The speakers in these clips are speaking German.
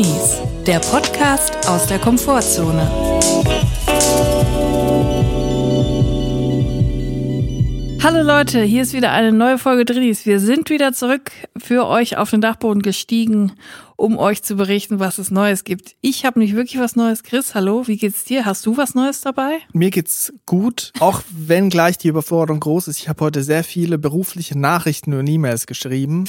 Drinis, der Podcast aus der Komfortzone. Hallo Leute, hier ist wieder eine neue Folge Drinis. Wir sind wieder zurück für euch auf den Dachboden gestiegen, um euch zu berichten, was es Neues gibt. Ich habe nicht wirklich was Neues. Chris, hallo, wie geht's dir? Hast du was Neues dabei? Mir geht's gut, auch wenn gleich die Überforderung groß ist. Ich habe heute sehr viele berufliche Nachrichten und E-Mails geschrieben.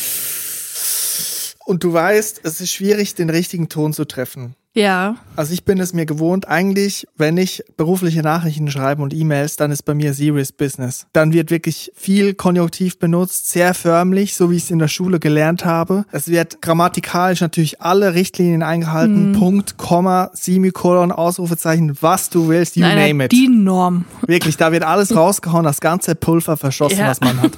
Und du weißt, es ist schwierig, den richtigen Ton zu treffen. Ja. Also ich bin es mir gewohnt, eigentlich, wenn ich berufliche Nachrichten schreibe und E-Mails, dann ist bei mir Serious Business. Dann wird wirklich viel Konjunktiv benutzt, sehr förmlich, so wie ich es in der Schule gelernt habe. Es wird grammatikalisch natürlich alle Richtlinien eingehalten, Mhm. Punkt, Komma, Semikolon, Ausrufezeichen, was du willst, you Nein, name it. Die Norm. Wirklich, da wird alles rausgehauen, das ganze Pulver verschossen, Ja. was man hat.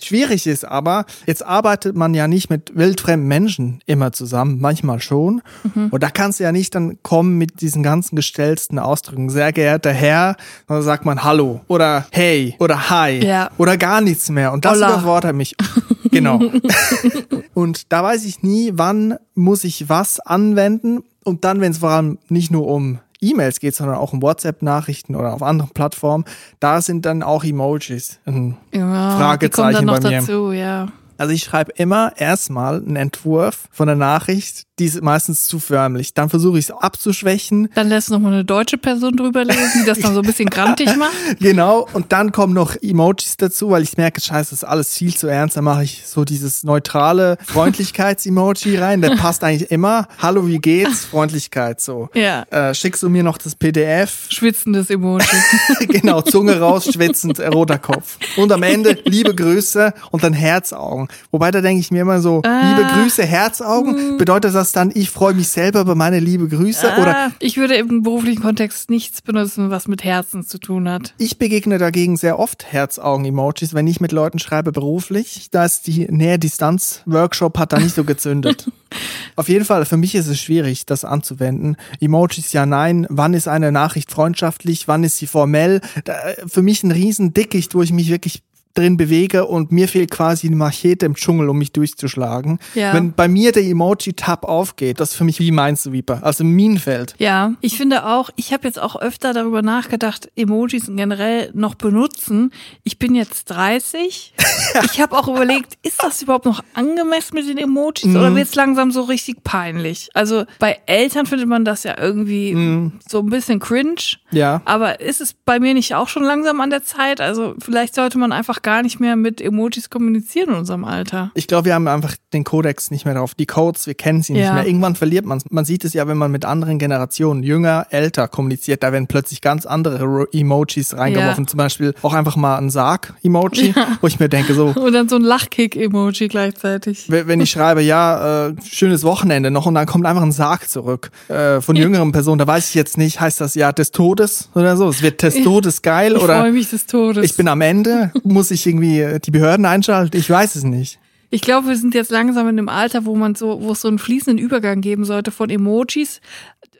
Schwierig ist aber, jetzt arbeitet man ja nicht mit wildfremden Menschen immer zusammen, manchmal schon. Mhm. Und da kannst du ja nicht dann kommen mit diesen ganzen gestellten Ausdrücken. Sehr geehrter Herr, dann sagt man Hallo oder Hey oder Hi Ja. oder gar nichts mehr. Und das Hola. überfordert mich. Genau. Und da weiß ich nie, wann muss ich was anwenden. Und dann, wenn es vor allem nicht nur um E-Mails geht, sondern auch um WhatsApp-Nachrichten oder auf anderen Plattformen, da sind dann auch Emojis. ein Ja, Fragezeichen die kommen dann noch bei mir. dazu, ja. Also ich schreibe immer erstmal einen Entwurf von der Nachricht, die ist meistens zu förmlich. Dann versuche ich es abzuschwächen. Dann lässt noch mal eine deutsche Person drüber lesen, die das dann so ein bisschen grantig macht. Genau, und dann kommen noch Emojis dazu, weil ich merke, scheiße, das ist alles viel zu ernst. Dann mache ich so dieses neutrale Freundlichkeits-Emoji rein. Der passt eigentlich immer. Hallo, wie geht's? Freundlichkeit so. Ja. Äh, schickst du mir noch das PDF? Schwitzendes Emoji. genau, Zunge raus, schwitzend, äh, roter Kopf. Und am Ende liebe Grüße und dann Herzaugen. Wobei da denke ich mir immer so, Ah. liebe Grüße, Herzaugen, bedeutet das dann, ich freue mich selber über meine liebe Grüße? Oder ah, ich würde im beruflichen Kontext nichts benutzen, was mit Herzen zu tun hat. ich begegne dagegen sehr oft Herzaugen-Emojis, wenn ich mit Leuten schreibe beruflich. Da ist die Nähe-Distanz-Workshop hat da nicht so gezündet. Auf jeden Fall, für mich ist es schwierig, das anzuwenden. Emojis ja, nein. Wann ist eine Nachricht freundschaftlich? Wann ist sie formell? Da, für mich ein riesen Dickicht, wo ich mich wirklich drin bewege und mir fehlt quasi eine Machete im Dschungel, um mich durchzuschlagen. Ja. Wenn bei mir der Emoji-Tab aufgeht, das ist für mich wie Minesweeper, also ein Minenfeld. Ja, ich finde auch, ich habe jetzt auch öfter darüber nachgedacht, Emojis generell noch benutzen. Ich bin jetzt 30. Ich habe auch überlegt, ist das überhaupt noch angemessen mit den Emojis Mhm. oder wird es langsam so richtig peinlich? Also bei Eltern findet man das ja irgendwie so ein bisschen cringe. Mhm. Ja. Aber ist es bei mir nicht auch schon langsam an der Zeit? Also vielleicht sollte man einfach gar nicht mehr mit Emojis kommunizieren in unserem Alter. Ich glaube, wir haben einfach den Kodex nicht mehr drauf. Die Codes, wir kennen sie nicht Ja. mehr. Irgendwann verliert man Man sieht es ja, wenn man mit anderen Generationen, jünger, älter kommuniziert, da werden plötzlich ganz andere Emojis reingeworfen. Ja. Zum Beispiel auch einfach mal ein Sarg-Emoji, wo ich mir denke, so, Und dann so ein Lachkick-Emoji gleichzeitig. wenn ich schreibe, ja, äh, schönes Wochenende noch und dann kommt einfach ein Sarg zurück äh, von jüngeren Personen, da weiß ich jetzt nicht, heißt das ja des Todes oder so? Es wird des Todes geil Ich oder freue mich des Todes. ich bin am Ende, muss ich irgendwie äh, die Behörden einschalten? Ich weiß es nicht. Ich glaube, wir sind jetzt langsam in einem Alter, wo man so, wo es so einen fließenden Übergang geben sollte von Emojis,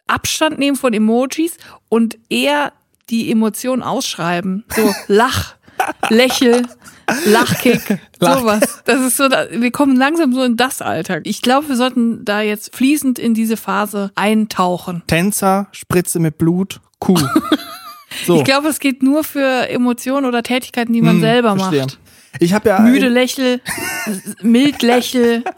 Abstand nehmen von Emojis und eher die Emotionen ausschreiben. So Lach, Lächel, Lachkick, Lach- sowas. Das ist so, wir kommen langsam so in das Alter. Ich glaube, wir sollten da jetzt fließend in diese Phase eintauchen. Tänzer, Spritze mit Blut, Kuh. So. Ich glaube, es geht nur für Emotionen oder Tätigkeiten, die man Hm, selber verstehe. macht. Ich habe ja Müde Lächel, mild Lächel.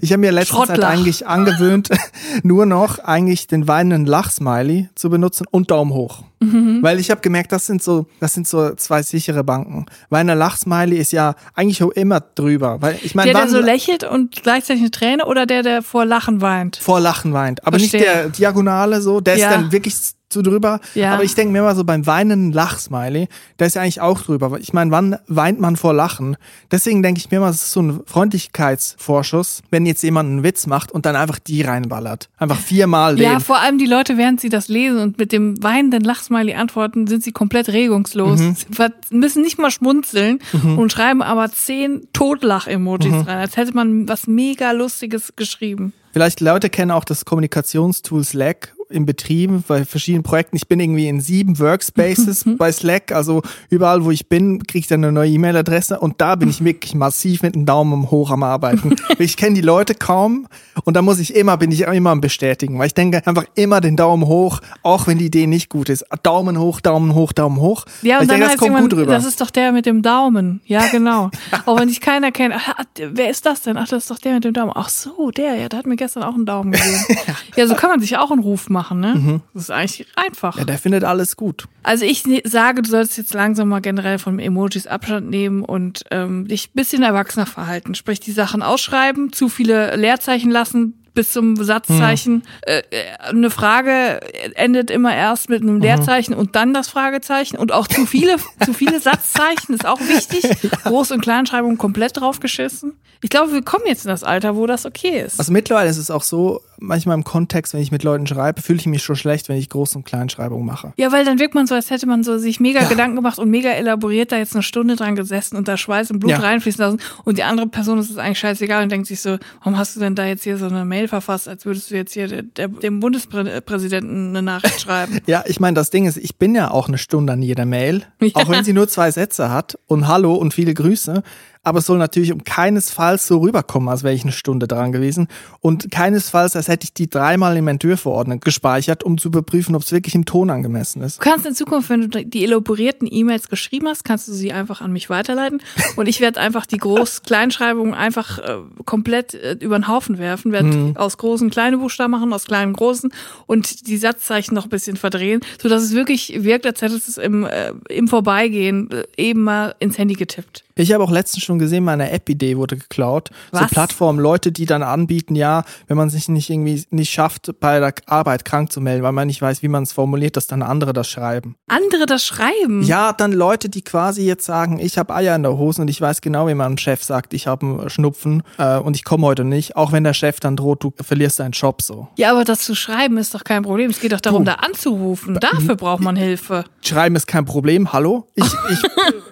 Ich habe mir letzte Zeit eigentlich angewöhnt, nur noch eigentlich den weinenden Lachsmiley zu benutzen und Daumen hoch. Mhm. Weil ich habe gemerkt, das sind so, das sind so zwei sichere Banken. Weinender Lachsmiley ist ja eigentlich auch immer drüber. Weil ich meine, Der, der so lächelt und gleichzeitig eine Träne oder der, der vor Lachen weint? vor Lachen weint. Aber nicht Verstehe. der Diagonale so, der Ja. ist dann wirklich zu drüber. Ja. Aber ich denke mir immer so beim weinenden Lachsmiley, der ist ja eigentlich auch drüber. Ich meine, wann weint man vor Lachen? Deswegen denke ich mir immer, es ist so ein Freundlichkeitsvorschuss, wenn jetzt jemand einen Witz macht und dann einfach die reinballert. Einfach viermal den. Ja, vor allem die Leute, während sie das lesen und mit dem weinenden Lachsmiley antworten, sind sie komplett regungslos. Mhm. Sie müssen nicht mal schmunzeln und schreiben aber zehn Totlach-Emojis Mhm. rein, als hätte man was mega Lustiges geschrieben. Vielleicht Leute kennen auch das Kommunikationstool Slack, in Betrieben, bei verschiedenen Projekten. Ich bin irgendwie in sieben Workspaces bei Slack, also überall, wo ich bin, kriege ich dann eine neue E-Mail-Adresse und da bin ich wirklich massiv mit dem Daumen hoch am Arbeiten. ich kenne die Leute kaum und da muss ich immer, bin ich immer am Bestätigen, weil ich denke einfach immer den Daumen hoch, auch wenn die Idee nicht gut ist. Daumen hoch, Daumen hoch, Daumen hoch. Ja, und ich dann denke, das kommt gut rüber. das ist doch der mit dem Daumen. Ja, genau. Auch wenn ich keiner kennt. Ah, wer ist das denn? Ach, das ist doch der mit dem Daumen. Ach so, der, ja, der hat mir gestern auch einen Daumen gegeben. ja, so kann man sich auch einen Ruf machen, ne? Das ist eigentlich einfach. Mhm. ja, der findet alles gut. Also ich ne- sage, du solltest jetzt langsam mal generell von Emojis Abstand nehmen und ähm, dich ein bisschen erwachsener verhalten. Sprich, die Sachen ausschreiben, zu viele Leerzeichen lassen bis zum Satzzeichen. Äh, äh, eine Frage endet immer erst mit einem Leerzeichen und dann das Fragezeichen. Und auch zu viele, zu viele Satzzeichen ist auch wichtig. Groß- und Kleinschreibung komplett draufgeschissen. Ich glaube, wir kommen jetzt in das Alter, wo das okay ist. Also mittlerweile ist es auch so, manchmal im Kontext, wenn ich mit Leuten schreibe, fühle ich mich schon schlecht, wenn ich Groß- und Kleinschreibung mache. Ja, weil dann wirkt man so, als hätte man so sich mega Gedanken gemacht und mega elaboriert da jetzt eine Stunde dran gesessen und da Schweiß und Blut Ja. reinfließen lassen und die andere Person ist es eigentlich scheißegal und denkt sich so, warum hast du denn da jetzt hier so eine Mail verfasst, als würdest du jetzt hier der, der, dem Bundespräsidenten eine Nachricht schreiben. Ja, ich meine, das Ding ist, ich bin ja auch eine Stunde an jeder Mail, Ja. auch wenn sie nur zwei Sätze hat und Hallo und viele Grüße. Aber es soll natürlich um keinesfalls so rüberkommen, als wäre ich eine Stunde dran gewesen. Und keinesfalls, als hätte ich die dreimal im Entwürfeordner gespeichert, um zu überprüfen, ob es wirklich im Ton angemessen ist. Du kannst in Zukunft, wenn du die elaborierten E-Mails geschrieben hast, kannst du sie einfach an mich weiterleiten und ich werde einfach die Groß-Kleinschreibung einfach äh, komplett äh, über den Haufen werfen, werde aus großen kleine Buchstaben machen, aus kleinen großen und die Satzzeichen noch ein bisschen verdrehen, so dass es wirklich wirkt, als hättest du es im, äh, im Vorbeigehen äh, eben mal ins Handy getippt. Ich habe auch letztens schon gesehen, meine App-Idee wurde geklaut. So Was? Plattformen, Leute, die dann anbieten, ja, wenn man sich nicht irgendwie nicht schafft, bei der Arbeit krank zu melden, weil man nicht weiß, wie man es formuliert, dass dann andere das schreiben. Andere das schreiben. Ja, dann Leute, die quasi jetzt sagen, ich habe Eier in der Hose und ich weiß genau, wie man einem Chef sagt, ich habe einen Schnupfen äh, und ich komme heute nicht, auch wenn der Chef dann droht, du verlierst deinen Job so. Ja, aber das zu schreiben ist doch kein Problem. Es geht doch darum, Du. da anzurufen. Dafür braucht man Hilfe. Schreiben ist kein Problem, hallo? Ich, ich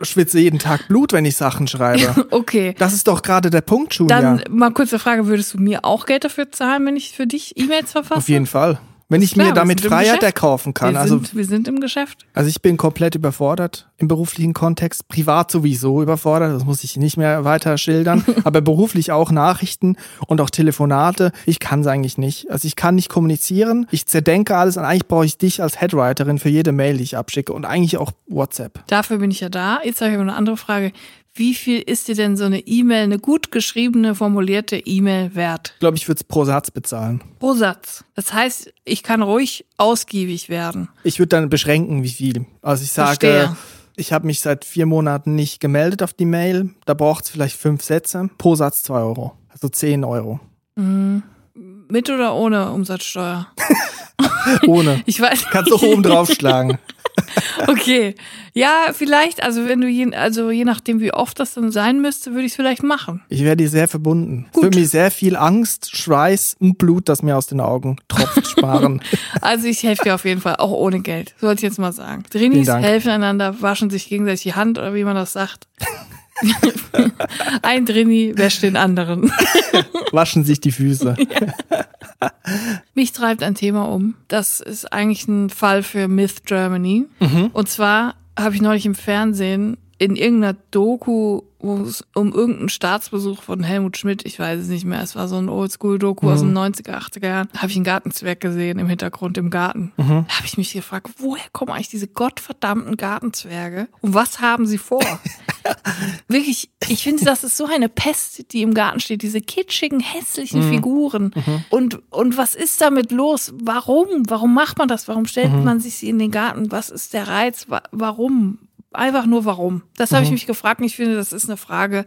schwitze jeden Tag Blut, wenn ich Sachen schreibe. Okay. Das ist doch gerade der Punkt, Julia. Dann mal kurze Frage, würdest du mir auch Geld dafür zahlen, wenn ich für dich E-Mails verfasse? Auf jeden Fall. Wenn ich Klar, mir damit Freiheit erkaufen kann. wir, Also, sind, wir sind im Geschäft. also ich bin komplett überfordert im beruflichen Kontext, privat sowieso überfordert, das muss ich nicht mehr weiter schildern, aber beruflich auch Nachrichten und auch Telefonate. Ich kann es eigentlich nicht. Also ich kann nicht kommunizieren, ich zerdenke alles und eigentlich brauche ich dich als Headwriterin für jede Mail, die ich abschicke und eigentlich auch WhatsApp. Dafür bin ich ja da. Jetzt habe ich aber eine andere Frage. Wie viel ist dir denn so eine E-Mail, eine gut geschriebene, formulierte E-Mail wert? Ich glaube, ich würde es pro Satz bezahlen. Pro Satz. Das heißt, ich kann ruhig ausgiebig werden. Ich würde dann beschränken, wie viel. Also ich sage, Verstehe. ich habe mich seit vier Monaten nicht gemeldet auf die Mail. Da braucht es vielleicht fünf Sätze. Pro Satz zwei Euro. Also zehn Euro. Mit oder ohne Umsatzsteuer? Ohne. Ich weiß. Kannst du oben draufschlagen. Okay. Ja, vielleicht, also wenn du je, also je nachdem, wie oft das dann sein müsste, würde ich es vielleicht machen. Ich wäre dir sehr verbunden. Gut. Für mich sehr viel Angst, Schweiß und Blut, das mir aus den Augen tropft, sparen. Also ich helfe dir auf jeden Fall, auch ohne Geld. So wollte ich jetzt mal sagen. Drinis helfen einander, waschen sich gegenseitig die Hand oder wie man das sagt. Ein Drini wäscht den anderen. Waschen sich die Füße. Mich treibt ein Thema um. Das ist eigentlich ein Fall für Myth Germany. Und zwar habe ich neulich im Fernsehen in irgendeiner Doku, wo es um irgendeinen Staatsbesuch von Helmut Schmidt, ich weiß es nicht mehr, es war so ein Oldschool-Doku aus den 90er, 80er Jahren, habe ich einen Gartenzwerg gesehen im Hintergrund im Garten. Da habe ich mich gefragt, woher kommen eigentlich diese gottverdammten Gartenzwerge und was haben sie vor? Wirklich, ich finde, das ist so eine Pest, die im Garten steht, diese kitschigen, hässlichen Figuren. Und, und was ist damit los? Warum? Warum macht man das? Warum stellt man sich sie in den Garten? Was ist der Reiz? Wa- Warum? Einfach nur warum. Das habe ich mich gefragt und ich finde, das ist eine Frage,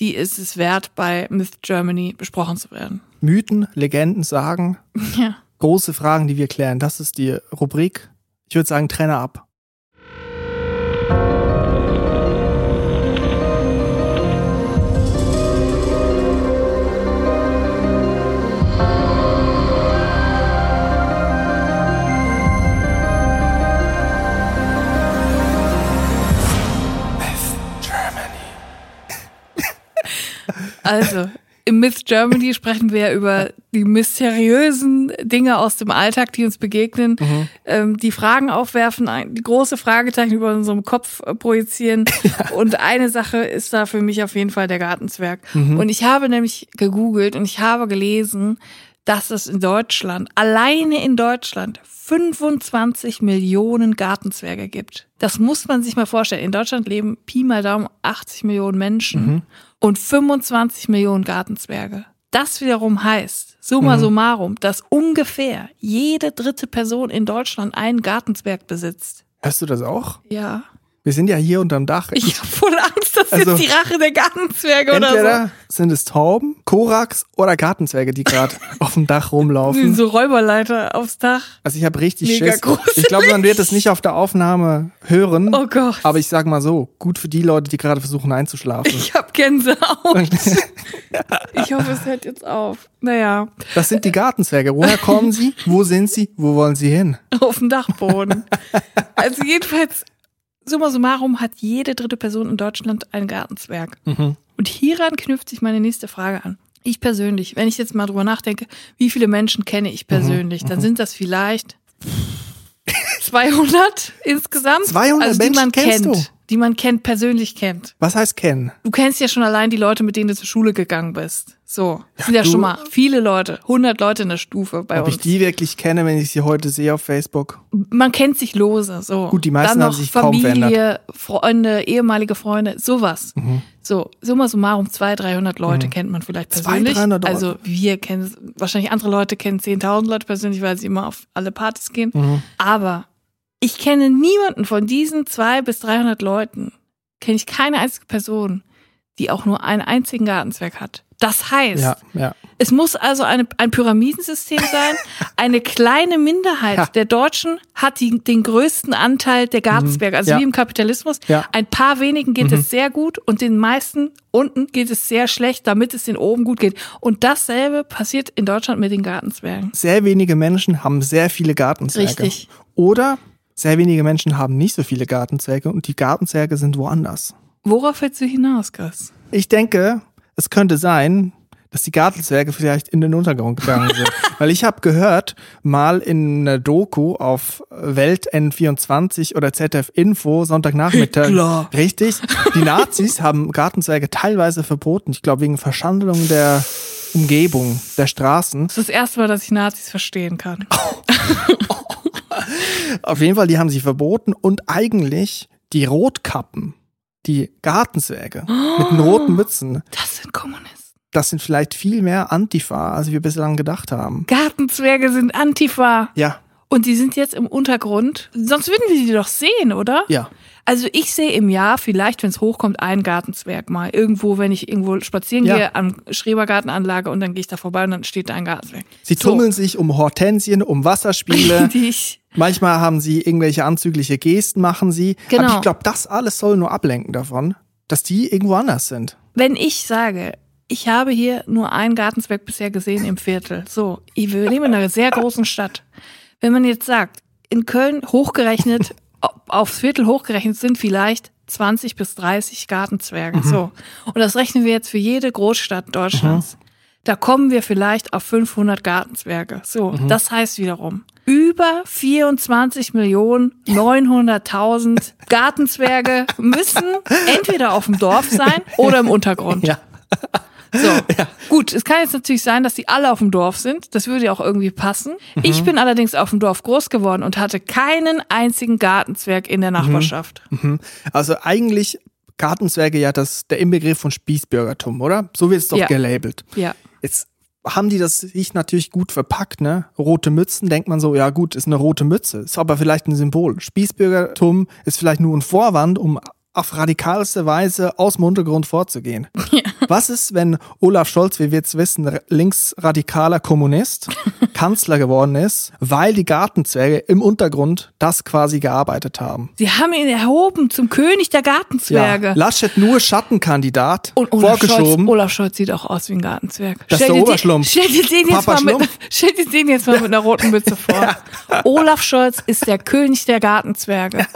die ist es wert, bei Myth Germany besprochen zu werden. Mythen, Legenden, Sagen. Ja. Große Fragen, die wir klären. Das ist die Rubrik. Ich würde sagen, Trenner ab. Also, Im Myth Germany sprechen wir ja über die mysteriösen Dinge aus dem Alltag, die uns begegnen, Mhm. ähm, die Fragen aufwerfen, die große Fragezeichen über unserem Kopf äh, projizieren. Und eine Sache ist da für mich auf jeden Fall der Gartenzwerg. Mhm. Und ich habe nämlich gegoogelt und ich habe gelesen, dass es in Deutschland, alleine in Deutschland, 25 Millionen Gartenzwerge gibt. Das muss man sich mal vorstellen. In Deutschland leben Pi mal Daumen 80 Millionen Menschen und 25 Millionen Gartenzwerge. Das wiederum heißt, summa summarum, dass ungefähr jede dritte Person in Deutschland einen Gartenzwerg besitzt. Hörst du das auch? Ja. Wir sind ja hier unterm Dach. Habe voll Dass Also, jetzt die Rache der Gartenzwerge oder Entweder sind es Tauben, Koraks oder Gartenzwerge, die gerade auf dem Dach so. rumlaufen. So Räuberleiter aufs Dach. Also ich habe richtig Mega Schiss. gruselig. Ich glaube, man wird es nicht auf der Aufnahme hören. Oh Gott. Aber ich sag mal so, gut für die Leute, die gerade versuchen einzuschlafen. Ich habe Gänsehaut. Ich hoffe, es hört jetzt auf. Naja, Das sind die Gartenzwerge. Woher kommen sie? Wo sind sie? Wo wollen sie hin? auf dem Dachboden. Also jedenfalls, summa summarum hat jede dritte Person in Deutschland einen Gartenzwerg. Und hieran knüpft sich meine nächste Frage an. Ich persönlich, wenn ich jetzt mal drüber nachdenke, wie viele Menschen kenne ich persönlich, dann sind das vielleicht 200 insgesamt. 200 also die Menschen man kennst kennt, du? Die man kennt, persönlich kennt. Was heißt kennen? Du kennst ja schon allein die Leute, mit denen du zur Schule gegangen bist. So, das sind ja schon mal viele Leute, 100 Leute in der Stufe bei Ob uns. ich die wirklich kenne, wenn ich sie heute sehe auf Facebook? Man kennt sich lose, so. Gut, die meisten Dann haben noch sich kaum Familie, Freunde, ehemalige Freunde, sowas. Mhm. So, summa summarum, 200, 300 Leute kennt man vielleicht 200, persönlich. 300 Leute. Also wir kennen, es- wahrscheinlich andere Leute kennen 10.000 Leute persönlich, weil sie immer auf alle Partys gehen. Mhm. Aber ich kenne niemanden von diesen 200 bis 300 Leuten, kenne ich keine einzige Person, die auch nur einen einzigen Gartenzwerg hat. Das heißt, Ja, ja. es muss also eine, ein Pyramidensystem sein. Eine kleine Minderheit Ja. der Deutschen hat die, den größten Anteil der Gartenzwerge, also wie im Kapitalismus. Ein paar wenigen geht es sehr gut und den meisten unten geht es sehr schlecht, damit es den oben gut geht. Und dasselbe passiert in Deutschland mit den Gartenzwergen. Sehr wenige Menschen haben sehr viele Gartenzwerge. Richtig. Oder sehr wenige Menschen haben nicht so viele Gartenzwerge und die Gartenzwerge sind woanders. Worauf willst du hinaus, Chris? Ich denke, es könnte sein, dass die Gartenzwerge vielleicht in den Untergrund gegangen sind. Weil ich habe gehört, mal in einer Doku auf Welt N24 oder ZDF Info Sonntagnachmittag. Hitler. Richtig. Die Nazis haben Gartenzwerge teilweise verboten. Ich glaube wegen Verschandelung der Umgebung, der Straßen. Das ist das erste Mal, dass ich Nazis verstehen kann. Auf jeden Fall, die haben sie verboten und eigentlich die Rotkappen, die Gartenzwerge mit den roten Mützen, Das sind Kommunisten. das sind vielleicht viel mehr Antifa, als wir bislang gedacht haben. Gartenzwerge sind Antifa. Ja, Und die sind jetzt im Untergrund. Sonst würden wir die doch sehen, oder? ja. Also ich sehe im Jahr vielleicht, wenn es hochkommt, einen Gartenzwerg mal. Irgendwo, wenn ich irgendwo spazieren Ja. gehe, am Schrebergartenanlage und dann gehe ich da vorbei und dann steht da ein Gartenzwerg. Sie tummeln sich um Hortensien, um Wasserspiele. Ich, Manchmal haben sie irgendwelche anzügliche Gesten, machen sie. Genau. Aber ich glaube, das alles soll nur ablenken davon, dass die irgendwo anders sind. wenn ich sage, ich habe hier nur einen Gartenzwerg bisher gesehen im Viertel. So, ich- wir leben in einer sehr großen Stadt. Wenn man jetzt sagt, in Köln hochgerechnet, aufs Viertel hochgerechnet sind vielleicht 20 bis 30 Gartenzwerge. So. Und das rechnen wir jetzt für jede Großstadt Deutschlands. Da kommen wir vielleicht auf 500 Gartenzwerge. So, das heißt wiederum, über 24 Millionen 900.000 Gartenzwerge müssen entweder auf dem Dorf sein oder im Untergrund. Ja. So. Gut, es kann jetzt natürlich sein, dass die alle auf dem Dorf sind. Das würde ja auch irgendwie passen. Ich bin allerdings auf dem Dorf groß geworden und hatte keinen einzigen Gartenzwerg in der Nachbarschaft. Mhm. Also eigentlich Gartenzwerge ja das, der Inbegriff von Spießbürgertum, oder? So wird es doch Ja. gelabelt. Ja. Jetzt haben die das sich natürlich gut verpackt, ne? Rote Mützen, denkt man so, ja gut, ist eine rote Mütze, ist aber vielleicht ein Symbol. Spießbürgertum ist vielleicht nur ein Vorwand, um auf radikalste Weise aus dem Untergrund vorzugehen. Was ist, wenn Olaf Scholz, wie wir jetzt wissen, linksradikaler Kommunist, Kanzler geworden ist, weil die Gartenzwerge im Untergrund das quasi gearbeitet haben? Sie haben ihn erhoben zum König der Gartenzwerge. Ja, Laschet nur Schattenkandidat, Und Olaf Scholz, vorgeschoben. Olaf Scholz sieht auch aus wie ein Gartenzwerg. Das ist der Oberschlumpf. Stell dir den jetzt Papa mal mit, stell dir den jetzt mal mit einer roten Mütze vor. Olaf Scholz ist der König der Gartenzwerge.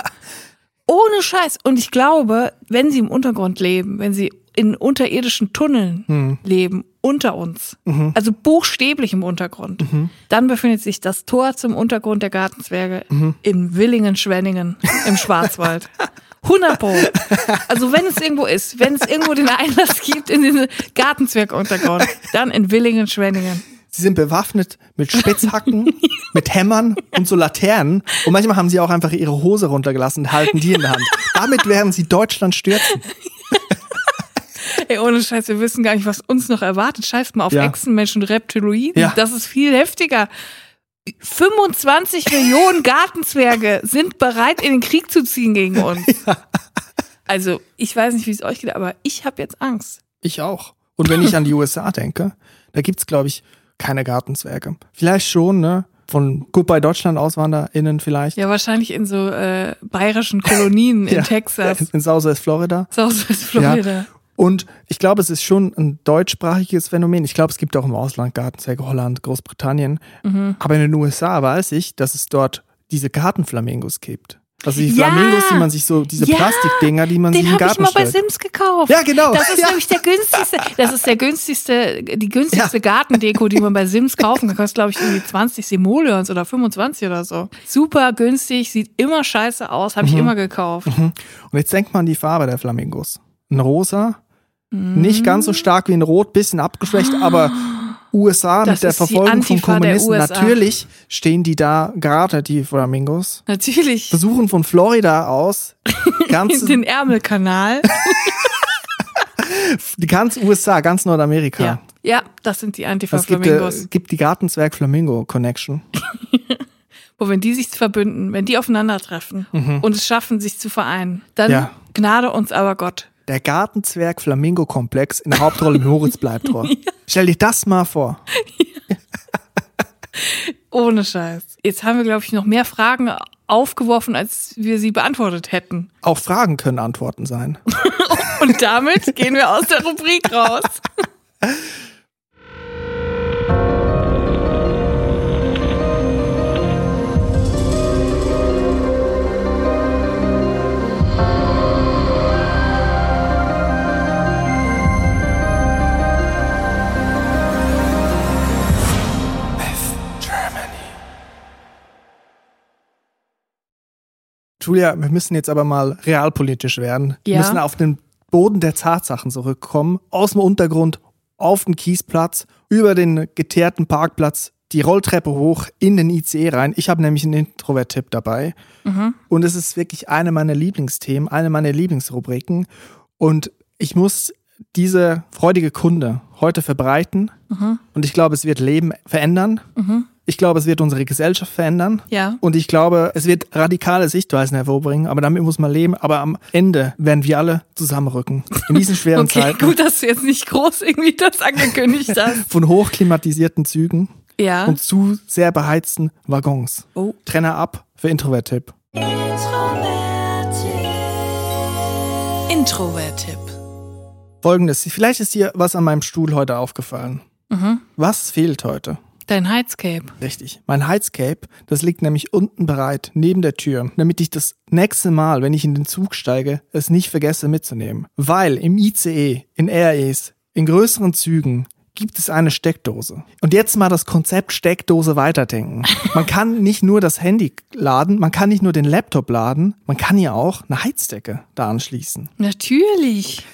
Ohne Scheiß. Und ich glaube, wenn sie im Untergrund leben, wenn sie in unterirdischen Tunneln Hm. leben unter uns. Also buchstäblich im Untergrund. Dann befindet sich das Tor zum Untergrund der Gartenzwerge in Willingen-Schwenningen im Schwarzwald. 100 Pro. Also wenn es irgendwo ist, wenn es irgendwo den Einlass gibt in den Gartenzwerg-Untergrund, dann in Willingen-Schwenningen. Sie sind bewaffnet mit Spitzhacken, mit Hämmern und so Laternen. Und manchmal haben sie auch einfach ihre Hose runtergelassen und halten die in der Hand. Damit werden sie Deutschland stürzen. Ey, ohne Scheiß, wir wissen gar nicht, was uns noch erwartet. Scheiß mal auf Ja. Echsenmenschen Reptiloiden. Ja. Das ist viel heftiger. 25 Millionen Gartenzwerge sind bereit, in den Krieg zu ziehen gegen uns. Also, ich weiß nicht, wie es euch geht, aber ich habe jetzt Angst. Ich auch. Und wenn ich an die USA denke, da gibt's glaube ich, keine Gartenzwerge. Vielleicht schon, ne? Von Goodbye Deutschland AuswanderInnen vielleicht. Ja, wahrscheinlich in so äh, bayerischen Kolonien in Ja. Texas. In Southwest Florida. Southwest Florida. Ja. Und ich glaube, es ist schon ein deutschsprachiges Phänomen. Ich glaube, es gibt auch im Ausland Gartenzwerge, Holland, Großbritannien. Mhm. Aber in den USA weiß ich, dass es dort diese Gartenflamingos gibt. Also die Ja. Flamingos, die man sich so, diese Ja. Plastikdinger, die man sich Den im habe ich Garten mal bei stellt. Sims gekauft. Ja, genau. Das ist Ja. nämlich der günstigste, das ist der günstigste, die günstigste Ja. Gartendeko, die man bei Sims kaufen kann. Kostet, glaube ich, irgendwie 20 Simoleons oder 25 oder so. Super günstig, sieht immer scheiße aus, habe ich Mhm. immer gekauft. Und jetzt denkt man an die Farbe der Flamingos. Ein rosa, nicht ganz so stark wie ein rot, bisschen abgeschwächt, aber USA Das mit der Verfolgung von Kommunisten. Natürlich stehen die da gerade, die Flamingos. Natürlich. Versuchen von Florida aus ganz, In den Ärmelkanal. die ganz USA, ganz Nordamerika. Ja. ja, das sind die Es gibt, äh, Antifa-Flamingos. gibt die Gartenzwerg Flamingo Connection. Wo wenn die sich verbünden, wenn die aufeinandertreffen und es schaffen, sich zu vereinen, dann Mhm. Ja. gnade uns aber Gott. Der Gartenzwerg Flamingo Komplex in der Hauptrolle Moritz Bleibtreu. Stell dir das mal vor. Ohne Scheiß. Jetzt haben wir, glaube ich, noch mehr Fragen aufgeworfen, als wir sie beantwortet hätten. Auch Fragen können Antworten sein. Und damit gehen wir aus der Rubrik raus. Julia, wir müssen jetzt aber mal realpolitisch werden. Wir Ja. müssen auf den Boden der Tatsachen zurückkommen. Aus dem Untergrund, auf den Kiesplatz, über den geteerten Parkplatz, die Rolltreppe hoch, in den ICE rein. Ich habe nämlich einen Introvert-Tipp dabei. Und es ist wirklich eine meiner Lieblingsthemen, eine meiner Lieblingsrubriken. Und ich muss diese freudige Kunde heute verbreiten. Und ich glaube, es wird Leben verändern. Ich glaube, es wird unsere Gesellschaft verändern. Ja. Und ich glaube, es wird radikale Sichtweisen hervorbringen, aber damit muss man leben. Aber am Ende werden wir alle zusammenrücken. In diesen schweren Okay, Zeiten gut, dass du jetzt nicht groß irgendwie das angekündigt hast. von hochklimatisierten Zügen Ja. und zu sehr beheizten Waggons. Oh. Trenner ab für Introvert-Tipp. Introvert-Tipp. Folgendes, vielleicht ist dir was an meinem Stuhl heute aufgefallen. Mhm. Was fehlt heute? Dein Heizcape. Richtig. Mein Heizcape, das liegt nämlich unten bereit, neben der Tür, damit ich das nächste Mal, wenn ich in den Zug steige, es nicht vergesse mitzunehmen. Weil im ICE, in RAEs, in größeren Zügen gibt es eine Steckdose. Und jetzt mal das Konzept Steckdose weiterdenken. Man kann nicht nur das Handy laden, man kann nicht nur den Laptop laden, man kann ja auch eine Heizdecke da anschließen. Natürlich.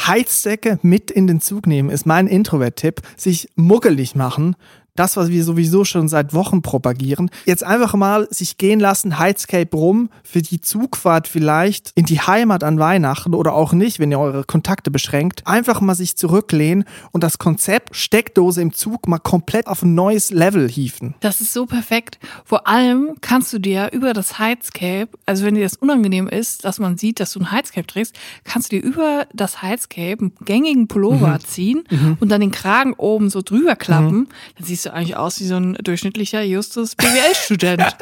Heizdecke mit in den Zug nehmen, ist mein Introvert-Tipp. Sich muckelig machen. Das, was wir sowieso schon seit Wochen propagieren. Jetzt einfach mal sich gehen lassen, Heizcape rum, für die Zugfahrt vielleicht in die Heimat an Weihnachten oder auch nicht, wenn ihr eure Kontakte beschränkt. Einfach mal sich zurücklehnen und das Konzept Steckdose im Zug mal komplett auf ein neues Level hieven. Das ist so perfekt. Vor allem kannst du dir über das Heizcape, also wenn dir das unangenehm ist, dass man sieht, dass du ein Heizcape trägst, kannst du dir über das Heizcape einen gängigen Pullover ziehen und dann den Kragen oben so drüber klappen. Dann siehst siehst du eigentlich aus wie so ein durchschnittlicher Justus BWL-Student.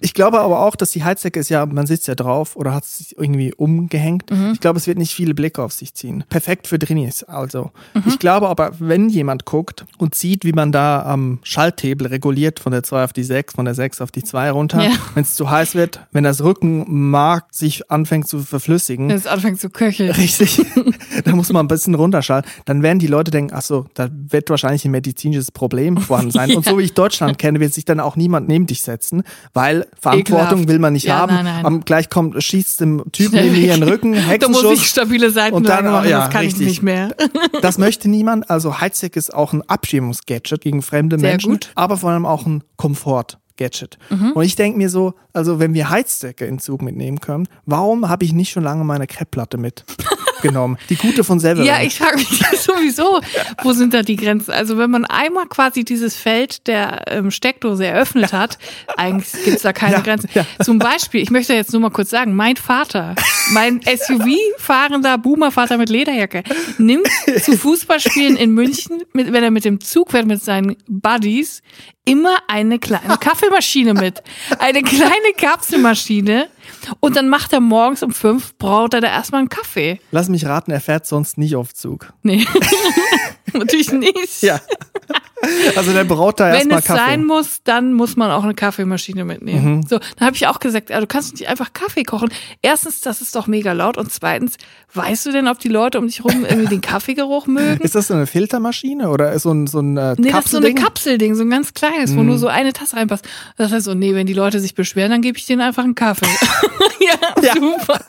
Ich glaube aber auch, dass die Heizdecke ist ja, man sitzt ja drauf oder hat sich irgendwie umgehängt. Mhm. Ich glaube, es wird nicht viele Blicke auf sich ziehen. Perfekt für Drinis, also. Mhm. Ich glaube aber, wenn jemand guckt und sieht, wie man da am Schalthebel reguliert von der 2 auf die 6, von der 6 auf die 2 runter, Ja. wenn es zu heiß wird, wenn das Rückenmark sich anfängt zu verflüssigen, Wenn es anfängt zu köcheln. Richtig. da muss man ein bisschen runterschalten. Dann werden die Leute denken, ach so, da wird wahrscheinlich ein medizinisches Problem vorhanden sein. Und so wie ich Deutschland kenne, wird sich dann auch niemand neben dich setzen, weil Verantwortung Ekelhaft. will man nicht Ja, haben. nein, nein. Am, gleich kommt, schießt dem Typen neben mir in den. Rücken, Da muss ich Hexenschuss. stabile Seitenlage dann- machen, ja, das kann richtig. ich nicht mehr. Das möchte niemand. Also Heizdeck ist auch ein Abschirmungsgadget gegen fremde Sehr Menschen, gut. aber vor allem auch ein Komfort-Gadget. Mhm. Und ich denke mir so, also wenn wir Heizdecke in Zug mitnehmen können, warum habe ich nicht schon lange meine Kreppplatte mitgenommen? Die gute von Severin. Ja, ich frage mich sowieso, wo sind da die Grenzen? Also wenn man einmal quasi dieses Feld der ähm, Steckdose eröffnet hat, eigentlich gibt's da keine Ja, Grenzen. ja. Zum Beispiel, ich möchte jetzt nur mal kurz sagen, mein Vater, mein SUV-fahrender Boomer-Vater mit Lederjacke, nimmt zu Fußballspielen in München, mit, wenn er mit dem Zug fährt mit seinen Buddies, immer eine kleine Kaffeemaschine mit. Eine kleine Kapselmaschine. Und dann macht er morgens um fünf, braut er da erstmal einen Kaffee. Lass mich raten, er fährt sonst nicht auf Zug. Nee. Natürlich nicht. Ja. Also der braut da Wenn erstmal es Kaffee. sein muss, dann muss man auch eine Kaffeemaschine mitnehmen. So, dann habe ich auch gesagt, ah, du kannst nicht einfach Kaffee kochen. Erstens, das ist doch mega laut. Und zweitens, weißt du denn, ob die Leute um dich rum irgendwie den Kaffeegeruch mögen? Ist das so eine Filtermaschine oder ist so ein, so ein äh, Nee, das ist so eine Kapselding? Mhm. So ein ganz kleines, wo nur so eine Tasse reinpasst. Das heißt so, nee, wenn die Leute sich beschweren, dann gebe ich denen einfach einen Kaffee. ja, Ja. super.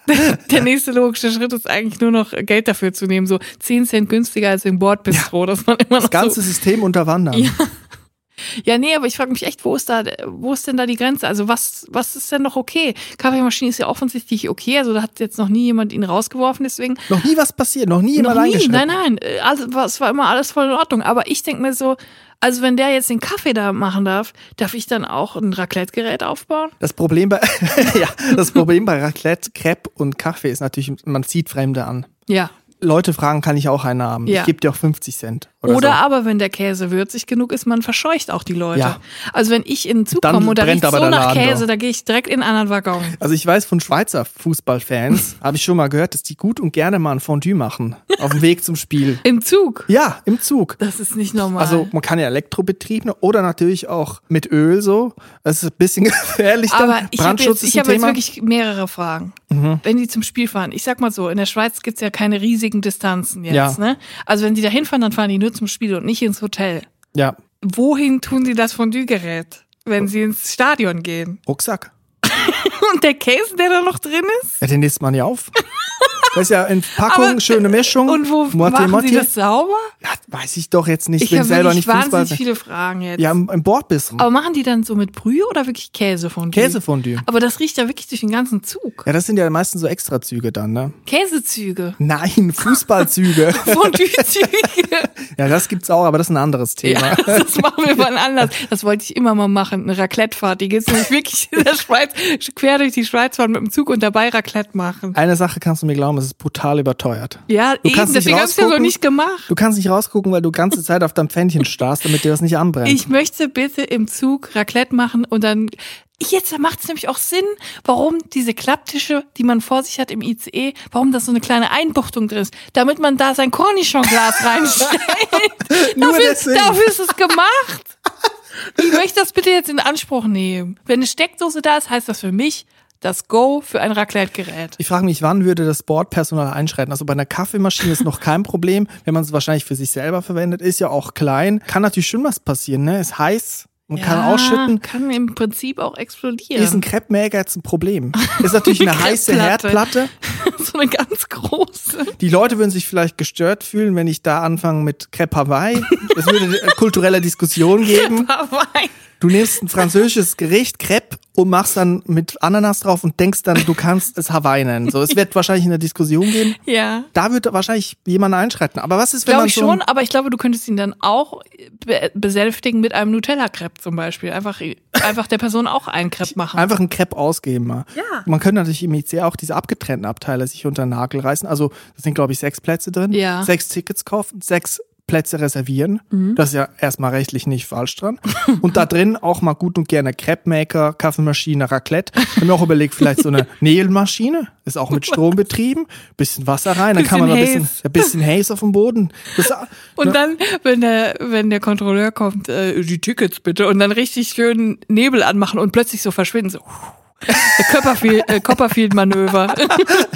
Der nächste logische Schritt ist eigentlich nur noch Geld dafür zu nehmen, so 10 Cent günstiger als im Bordbistro, dass man immer noch das ganze so System unterwandern. Ja. Ja, nee, aber ich frage mich echt, wo ist da, wo ist denn da die Grenze? Also was, was ist denn noch okay? Kaffeemaschine ist ja offensichtlich okay, also da hat jetzt noch nie jemand ihn rausgeworfen, deswegen. Noch nie was passiert, noch nie jemand noch nie, nein, nein, äh, also, es war immer alles voll in Ordnung. Aber ich denke mir so, also wenn der jetzt den Kaffee da machen darf, darf ich dann auch ein Raclette-Gerät aufbauen? Das Problem bei, ja, das Problem bei Raclette, Crepe und Kaffee ist natürlich, man zieht Fremde an. Ja. Leute fragen, kann ich auch einen haben? Ja. Ich gebe dir auch 50 Cent. Oder, Oder so. aber wenn der Käse würzig genug ist, man verscheucht auch die Leute. Ja. Also wenn ich in den Zug Dann komme und da riecht so nach Käse, doch. da gehe ich direkt in einen anderen Waggon. Also ich weiß von Schweizer Fußballfans, habe ich schon mal gehört, dass die gut und gerne mal ein Fondue machen. Auf dem Weg zum Spiel. Im Zug. Ja, im Zug. Das ist nicht normal. Also man kann ja Elektrobetriebene oder natürlich auch mit Öl so. Das ist ein bisschen gefährlich dann. Aber ich habe jetzt, ich hab jetzt wirklich mehrere Fragen. Wenn die zum Spiel fahren, ich sag mal so, in der Schweiz gibt's ja keine riesigen Distanzen jetzt. Ja. Ne? Also wenn die da hinfahren, dann fahren die nur zum Spiel und nicht ins Hotel. ja, Wohin tun sie das Fondue-Gerät, wenn sie ins Stadion gehen? Rucksack. Und der Käse, der da noch drin ist? Ja, den lässt man ja auf. Das ist ja in Packung, Aber- schöne Mischung. Und wo Moitié, machen sie moitié. das sauber? Ja, weiß ich doch jetzt nicht. Ich bin selber nicht Fußball. wahnsinnig viele Fragen jetzt. Ja, im, im Bordbissen. Aber machen die dann so mit Brühe oder wirklich Käsefondue? Käsefondue. Aber das riecht ja wirklich durch den ganzen Zug. Ja, das sind ja meistens so Extrazüge dann, ne? Käsezüge. Nein, Fußballzüge. Fondue-Züge. ja, das gibt's auch, aber das ist ein anderes Thema. Ja, das machen wir mal anders. Das wollte ich immer mal machen, eine Raclette-Fahrt. Die geht's nämlich wirklich in der Schweiz, quer durch die Schweiz fahren mit dem Zug und dabei Raclette machen. Eine Sache kannst du mir glauben, es ist brutal überteuert. Ja, Du eben, kannst deswegen habe ich ja so nicht gemacht. Du kannst nicht rausgucken, weil du ganze Zeit auf deinem Pfännchen starrst, damit dir das nicht anbrennt. Ich möchte bitte im Zug Raclette machen und dann. Jetzt macht es nämlich auch Sinn, warum diese Klapptische, die man vor sich hat im ICE, warum das so eine kleine Einbuchtung drin ist, damit man da sein Cornichon-Glas reinstellt. Nur dafür, dafür ist es gemacht. Ich möchte das bitte jetzt in Anspruch nehmen. Wenn eine Steckdose da ist, heißt das für mich das Go für ein Raclette-Gerät. Ich frage mich, wann würde das Bordpersonal einschreiten? Also bei einer Kaffeemaschine ist noch kein Problem, wenn man es wahrscheinlich für sich selber verwendet, ist ja auch klein. Kann natürlich schon was passieren, ne? Ist heiß, man kann ausschütten. Kann im Prinzip auch explodieren. Ist ein Crepe-Maker jetzt ein Problem? Ist natürlich eine heiße. Herdplatte. so eine ganz große. Die Leute würden sich vielleicht gestört fühlen, wenn ich da anfange mit Crepe Hawaii. Es würde eine kulturelle Diskussion geben. Hawaii. Du nimmst ein französisches Gericht, Crepe, und machst dann mit Ananas drauf und denkst dann, du kannst es Hawaii nennen. So, es wird wahrscheinlich eine Diskussion geben. Ja. Da wird wahrscheinlich jemand einschreiten. Aber was ist, wenn Glaube man ich so schon, aber ich glaube, du könntest ihn dann auch be besänftigen mit einem Nutella-Crepe zum Beispiel. Einfach, einfach der Person auch einen Crepe machen. einfach ein Crepe ausgeben mal. Ja. Man könnte natürlich im IC auch diese abgetrennten Abteile sich unter den Nagel reißen. Also, das sind, glaube ich, sechs Plätze drin. Ja. Sechs Tickets kaufen, sechs Plätze reservieren. Mhm. Das ist ja erstmal rechtlich nicht falsch dran. Und da drin auch mal gut und gerne Crepe-Maker, Kaffeemaschine, Raclette. Ich habe mir auch überlegt, vielleicht so eine Nählmaschine. Ist auch mit Strom betrieben. Bisschen Wasser rein, dann kann man ein Bisschen ein bisschen Haze auf dem Boden. Das, Und ne? dann, wenn der, wenn der Kontrolleur kommt, äh, die Tickets bitte, und dann richtig schön Nebel anmachen und plötzlich so verschwinden, so. Der Copperfield, äh, Copperfield-Manöver.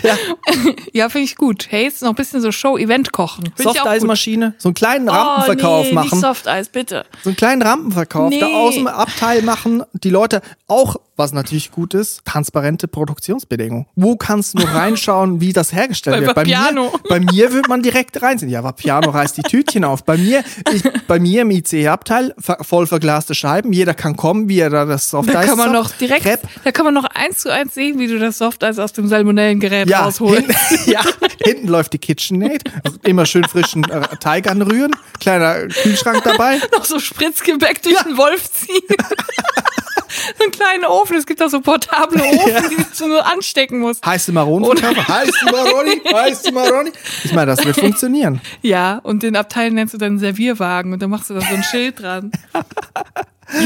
ja, finde ich gut. Hey, ist noch ein bisschen so Show-Event kochen. Softeismaschine, so einen kleinen Rampenverkauf oh, nee, machen. Nicht Softeis, bitte. so einen kleinen Rampenverkauf da Nee. aus dem Abteil machen. Die Leute auch, was natürlich gut ist, transparente Produktionsbedingungen. Wo kannst du noch reinschauen, wie das hergestellt Bei wird? Bei mir, Vapiano. bei mir wird man direkt reinsehen. Ja, Vapiano reißt die Tütchen auf. Bei mir, ich, bei mir im IC-Abteil ver- voll verglaste Scheiben. Jeder kann kommen, wie er da das Softeis Da kann man noch direkt, Crepe. da kann man noch eins zu eins sehen, wie du das Softeis aus dem Salmonellengerät Ja, rausholst. hinten, ja, hinten läuft die KitchenAid. Also immer schön frischen äh, Teig anrühren. Kleiner Kühlschrank dabei. noch so Spritzgebäck durch den Wolf ziehen. so einen kleinen Ofen. Es gibt auch so portable Ofen, die du nur anstecken musst. Heiße Maronen verkaufen. Heiße Maroni, heiße Maroni. Ich meine, das wird funktionieren. Ja, und den Abteil nennst du dann Servierwagen und dann machst du da so ein Schild dran.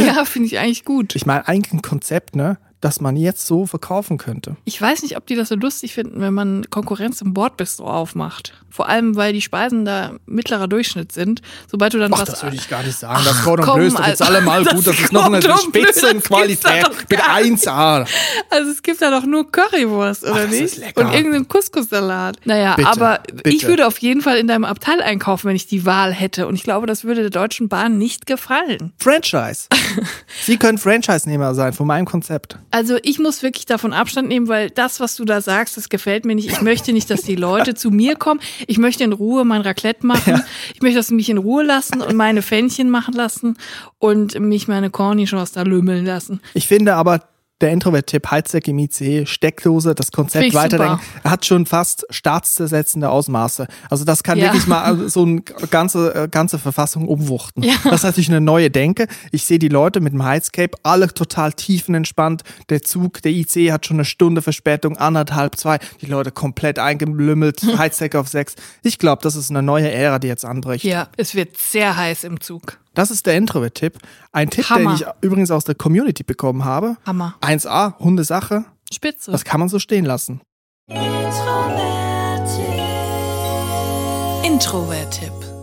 Ja, finde ich eigentlich gut. Ich meine, eigentlich ein Konzept, ne, das man jetzt so verkaufen könnte. Ich weiß nicht, ob die das so lustig finden, wenn man Konkurrenz im Bordbistro aufmacht. Vor allem, weil die Speisen da mittlerer Durchschnitt sind. Sobald du dann Ach, was. das würde ich gar nicht sagen. Das Cordon Bleu ist doch jetzt allemal gut. Das ist noch eine Spitzenqualität mit gar 1A. Also es gibt da doch nur Currywurst, oder das ist nicht? lecker. Und irgendeinen Couscous-Salat. Naja, Bitte, aber bitte. ich würde auf jeden Fall in deinem Abteil einkaufen, wenn ich die Wahl hätte. Und ich glaube, das würde der Deutschen Bahn nicht gefallen. Franchise. Sie können Franchise-Nehmer sein von meinem Konzept. Also ich muss wirklich davon Abstand nehmen, weil das, was du da sagst, das gefällt mir nicht. Ich möchte nicht, dass die Leute zu mir kommen. Ich möchte in Ruhe mein Raclette machen. Ich möchte, dass sie mich in Ruhe lassen und meine Fännchen machen lassen und mich meine Cornichons da lümmeln lassen. Ich finde aber, der Introvert-Tipp, Heizdeck im ICE, Steckdose, das Konzept weiterdenken, super. hat schon fast staatszersetzende Ausmaße. Also das kann Ja. wirklich mal so eine ganze, äh, ganze Verfassung umwuchten. Ja. Das ist natürlich eine neue Denke. Ich sehe die Leute mit dem Heizcape, alle total tiefenentspannt. Der Zug, der ICE hat schon eine Stunde Verspätung, anderthalb, zwei. Die Leute komplett eingelümmelt, Heizdeck auf sechs. Ich glaube, das ist eine neue Ära, die jetzt anbricht. Ja, es wird sehr heiß im Zug. Das ist der Introvert-Tipp. Ein Tipp, Hammer. den ich übrigens aus der Community bekommen habe. Hammer. 1a, Hundesache. Spitze. Das kann man so stehen lassen. Introvert-Tipp.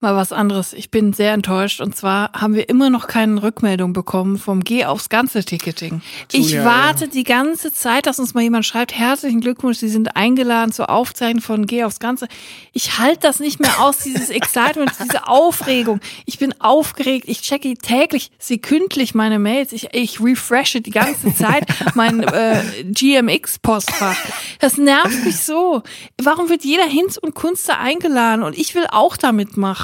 Mal was anderes. Ich bin sehr enttäuscht. Und zwar haben wir immer noch keine Rückmeldung bekommen vom Geh aufs ganze Ticketing. Ich Julia, warte die ganze Zeit, dass uns mal jemand schreibt, herzlichen Glückwunsch, Sie sind eingeladen zur Aufzeichnung von Geh aufs Ganze. Ich halte das nicht mehr aus, dieses Excitement, diese Aufregung. Ich bin aufgeregt. Ich checke täglich, sekündlich meine Mails. Ich, ich refreshe die ganze Zeit mein äh, GMX-Postfach. Das nervt mich so. Warum wird jeder Hinz und Kunst da eingeladen? Und ich will auch da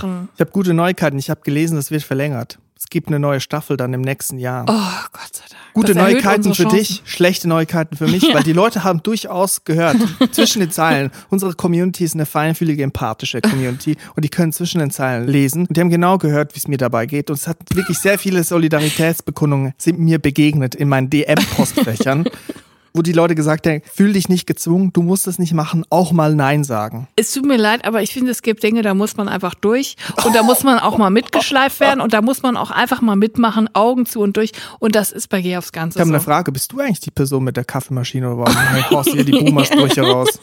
mitmachen. Ich habe gute Neuigkeiten. Ich habe gelesen, es wird verlängert. Es gibt eine neue Staffel dann im nächsten Jahr. Oh, Gott sei Dank. Gute Neuigkeiten für dich, schlechte Neuigkeiten für mich, weil die Leute haben durchaus gehört, zwischen den Zeilen. Unsere Community ist eine feinfühlige, empathische Community und die können zwischen den Zeilen lesen. Und die haben genau gehört, wie es mir dabei geht. Und es hat wirklich sehr viele Solidaritätsbekundungen sind mir begegnet in meinen DM-Postfächern. wo die Leute gesagt haben, fühl dich nicht gezwungen, du musst es nicht machen, auch mal Nein sagen. Es tut mir leid, aber ich finde, es gibt Dinge, da muss man einfach durch und da muss man auch mal mitgeschleift werden und da muss man auch einfach mal mitmachen, Augen zu und durch und das ist bei Geh aufs Ganze Ich habe so. eine Frage, bist du eigentlich die Person mit der Kaffeemaschine oder warum haust du hier die Boomer-Sprüche raus?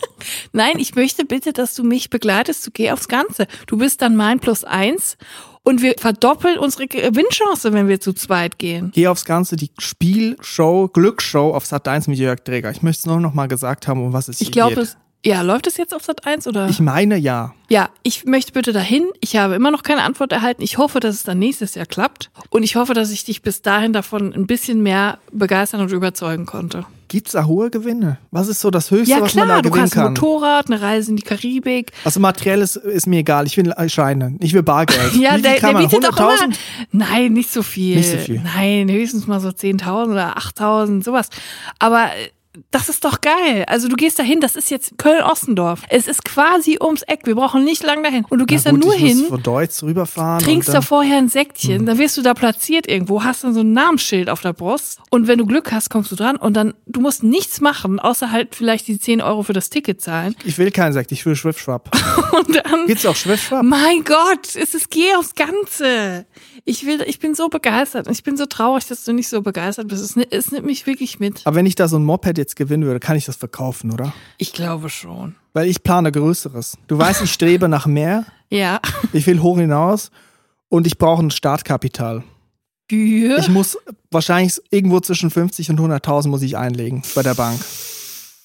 Nein, ich möchte bitte, dass du mich begleitest zu Geh aufs Ganze. Du bist dann mein Plus eins und wir verdoppeln unsere Gewinnchance, wenn wir zu zweit gehen. Geh aufs Ganze, die Spielshow, Glücksshow auf Sat 1 mit Jörg Träger. Ich möchte es nur noch mal gesagt haben, um was es Ich hier glaube, geht. es ja, läuft es jetzt auf Sat 1 oder? Ich meine ja. Ja, ich möchte bitte dahin. Ich habe immer noch keine Antwort erhalten. Ich hoffe, dass es dann nächstes Jahr klappt. Und ich hoffe, dass ich dich bis dahin davon ein bisschen mehr begeistern und überzeugen konnte. Gibt's da hohe Gewinne? Was ist so das Höchste, Ja was man da klar, du gewinnen kannst ein kann? Motorrad, eine Reise in die Karibik. Also materielles ist mir egal. Ich will Scheine. Ich will Bargeld. Ja, Wie der, kann der bietet auch 100.000? immer. Nein, nicht so viel. Nicht so viel. Nein, höchstens mal so 10.000 oder 8.000, sowas. Aber äh, das ist doch geil. Also du gehst dahin, das ist jetzt Köln-Ossendorf. Es ist quasi ums Eck. Wir brauchen nicht lang dahin. Und du gehst Na da gut, nur hin, von Deutsch rüberfahren. trinkst da vorher ein Säckchen, dann wirst du da platziert irgendwo, hast dann so ein Namensschild auf der Brust. Und wenn du Glück hast, kommst du dran und dann, du musst nichts machen, außer halt vielleicht die 10 Euro für das Ticket zahlen. Ich will keinen Sekt, ich will Schwiffschwapp. Und dann, Gibt's auch Schwiffschwapp? mein Gott, es ist geh aufs Ganze. Ich will, ich bin so begeistert und ich bin so traurig, dass du nicht so begeistert bist. Es, es nimmt mich wirklich mit. Aber wenn ich da so ein Moped jetzt gewinnen würde, kann ich das verkaufen, oder? Ich glaube schon. Weil ich plane Größeres. Du weißt, ich strebe nach mehr, Ja. ich will hoch hinaus und ich brauche ein Startkapital. Für Ich muss wahrscheinlich irgendwo zwischen 50 und 100.000 muss ich einlegen bei der Bank.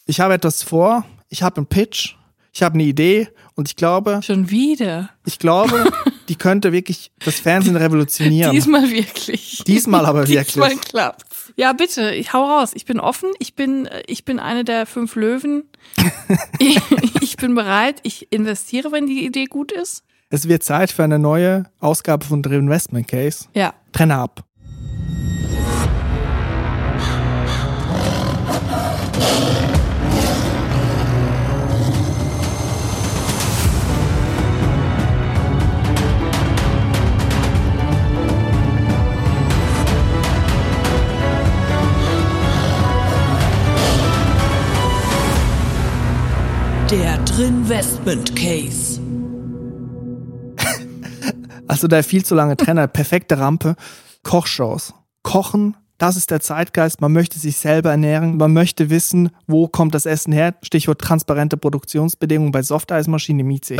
Ich habe etwas vor, ich habe einen Pitch, ich habe eine Idee und ich glaube, schon wieder. ich glaube, die könnte wirklich das Fernsehen revolutionieren. Diesmal wirklich. Diesmal aber wirklich. Diesmal klappt's. Ja, bitte, ich hau raus. Ich bin offen. Ich bin, äh, ich bin eine der fünf Löwen. ich, ich bin bereit. Ich investiere, wenn die Idee gut ist. Es wird Zeit für eine neue Ausgabe von The Investment Case. Ja. Trenne ab. Der Drinvestment Case. Also der viel zu lange Trenner, perfekte Rampe, Kochshows. Kochen, das ist der Zeitgeist. Man möchte sich selber ernähren. Man möchte wissen, wo kommt das Essen her. Stichwort transparente Produktionsbedingungen bei Softeismaschinen im ICE.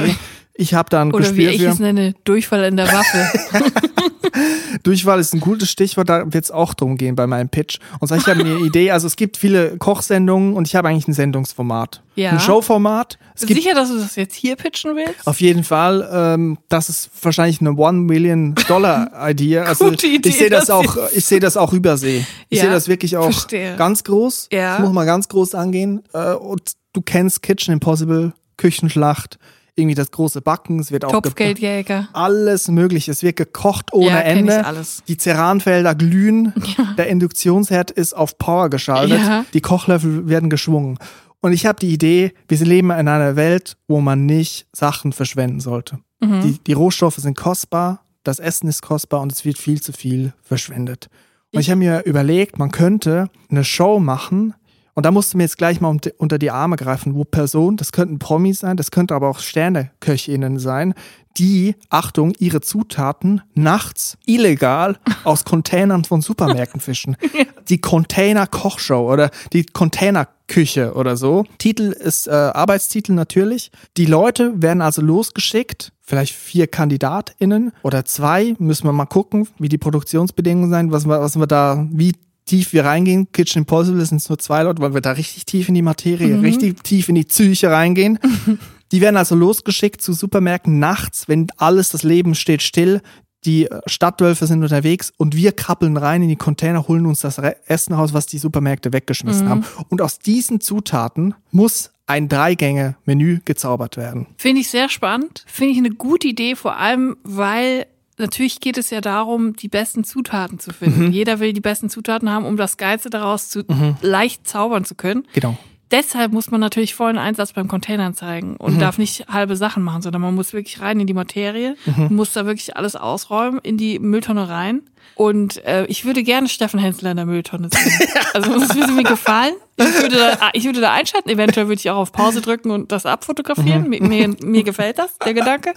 Ich habe da ein Oder wie Gespür ich für. es nenne, Durchfall in der Waffe. Durchwahl ist ein gutes Stichwort, da wird es auch drum gehen bei meinem Pitch. Und zwar, ich habe eine Idee, also es gibt viele Kochsendungen und ich habe eigentlich ein Sendungsformat. Ja. Ein Showformat. Es Sicher, dass du das jetzt hier pitchen willst? auf jeden Fall, ähm, das ist wahrscheinlich eine One Million Dollar Idee. Also Gute Idee, ich sehe das das auch, ich sehe das auch übersee. Ich Ja, sehe das wirklich auch verstehe. ganz groß. Ja. Das muss man ganz groß angehen. Äh, und du kennst Kitchen Impossible, Küchenschlacht, irgendwie das große Backen. Es wird auch ge- Topfgeldjäger. alles mögliche. Es wird gekocht ohne Ja, Ende. alles. Die Ceranfelder glühen. Der Induktionsherd ist auf Power geschaltet. Ja. Die Kochlöffel werden geschwungen. Und ich habe die Idee, wir leben in einer Welt, wo man nicht Sachen verschwenden sollte. Mhm. Die, die Rohstoffe sind kostbar, das Essen ist kostbar und es wird viel zu viel verschwendet. Und ich habe mir überlegt, man könnte eine Show machen, und da musst du mir jetzt gleich mal unter- die Arme greifen, wo Personen, das könnten Promis sein, das könnte aber auch Sterneköchinnen sein, die, Achtung, ihre Zutaten nachts illegal aus Containern von Supermärkten fischen. Die Container-Kochshow oder die Container-Küche oder so. Titel ist äh, Arbeitstitel natürlich. Die Leute werden also losgeschickt, vielleicht vier KandidatInnen oder zwei, müssen wir mal gucken, wie die Produktionsbedingungen sein, was wir, was wir da, wie tief wir reingehen. Kitchen Impossible sind nur zwei Leute, weil wir da richtig tief in die Materie, richtig tief in die Psyche reingehen. Die werden also losgeschickt zu Supermärkten nachts, wenn alles, das Leben steht still. Die äh, Stadtwölfe sind unterwegs und wir krabbeln rein in die Container, holen uns das Essen raus, was die Supermärkte weggeschmissen haben. Und aus diesen Zutaten muss ein Dreigänge-Menü gezaubert werden. Finde ich sehr spannend. Finde ich eine gute Idee, vor allem, weil natürlich geht es ja darum, die besten Zutaten zu Mhm. finden. Jeder will die besten Zutaten haben, um das Geilste daraus zu leicht zaubern zu können. Genau. Deshalb muss man natürlich vollen Einsatz beim Containern zeigen und darf nicht halbe Sachen machen, sondern man muss wirklich rein in die Materie, muss da wirklich alles ausräumen, in die Mülltonne rein. Und äh, ich würde gerne Steffen Hensler in der Mülltonne sehen. Also das würde mir gefallen. Ich würde, da, ich würde da einschalten, eventuell würde ich auch auf Pause drücken und das abfotografieren. Mir, mir, mir gefällt das, der Gedanke.